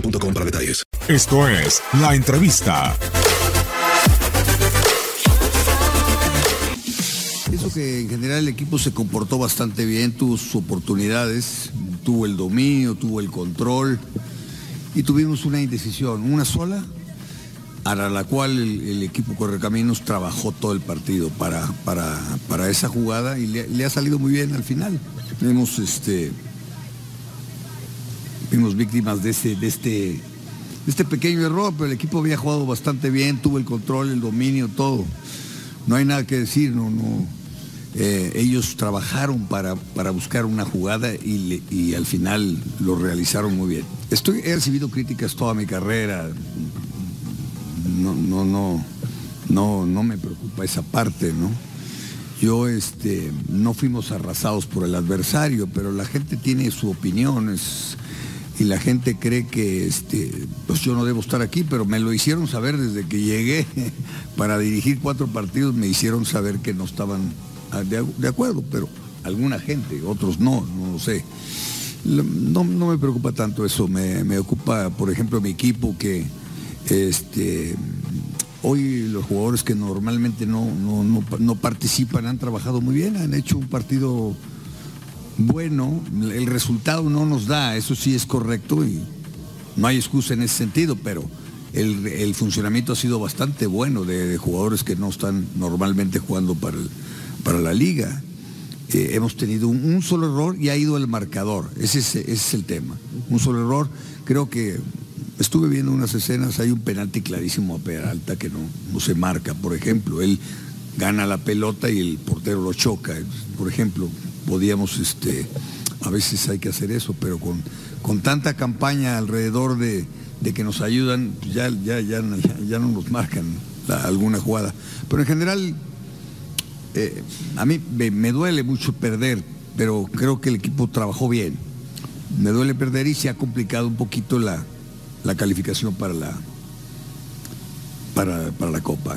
boostmobile.com para detalles. Esto es La Entrevista. Pienso que en general el equipo se comportó bastante bien, tuvo sus oportunidades, tuvo el dominio, tuvo el control y tuvimos una indecisión, una sola, a la cual el, el equipo Correcaminos trabajó todo el partido para, para, para esa jugada y le, le ha salido muy bien al final. Hemos este, fuimos víctimas de este, de este, este pequeño error, pero el equipo había jugado bastante bien, tuvo el control, el dominio, todo. No hay nada que decir, no, no. Eh, ellos trabajaron para, para buscar una jugada y, al final lo realizaron muy bien. Estoy, he recibido críticas toda mi carrera. No, no, no, no, no me preocupa esa parte, ¿no? Yo, este, no fuimos arrasados por el adversario, pero la gente tiene su opinión y la gente cree que, este, pues yo no debo estar aquí, pero me lo hicieron saber desde que llegué para dirigir cuatro partidos, me hicieron saber que no estaban ah, de, acuerdo, pero alguna gente, otros no, no lo sé. No, no me preocupa tanto eso, me, me ocupa, por ejemplo, mi equipo que este, hoy los jugadores que normalmente no, no, no, no participan han trabajado muy bien, han hecho un partido bueno, el resultado no nos da, eso sí es correcto y no hay excusa en ese sentido, pero el, funcionamiento ha sido bastante bueno de, jugadores que no están normalmente jugando para, para la liga. Eh, hemos tenido un, solo error y ha ido el marcador, ese es, ese es el tema. Un solo error, creo que estuve viendo unas escenas, hay un penalti clarísimo a Peralta que no, no se marca, por ejemplo, él gana la pelota y el portero lo choca, por ejemplo, podíamos, este, a veces hay que hacer eso, pero con, con tanta campaña alrededor de, de que nos ayudan, ya, ya, ya, ya, no nos marcan alguna jugada. Pero en general, eh, a mí me, duele mucho perder, pero creo que el equipo trabajó bien. Me duele perder y se ha complicado un poquito la, la calificación para la, para, para la Copa.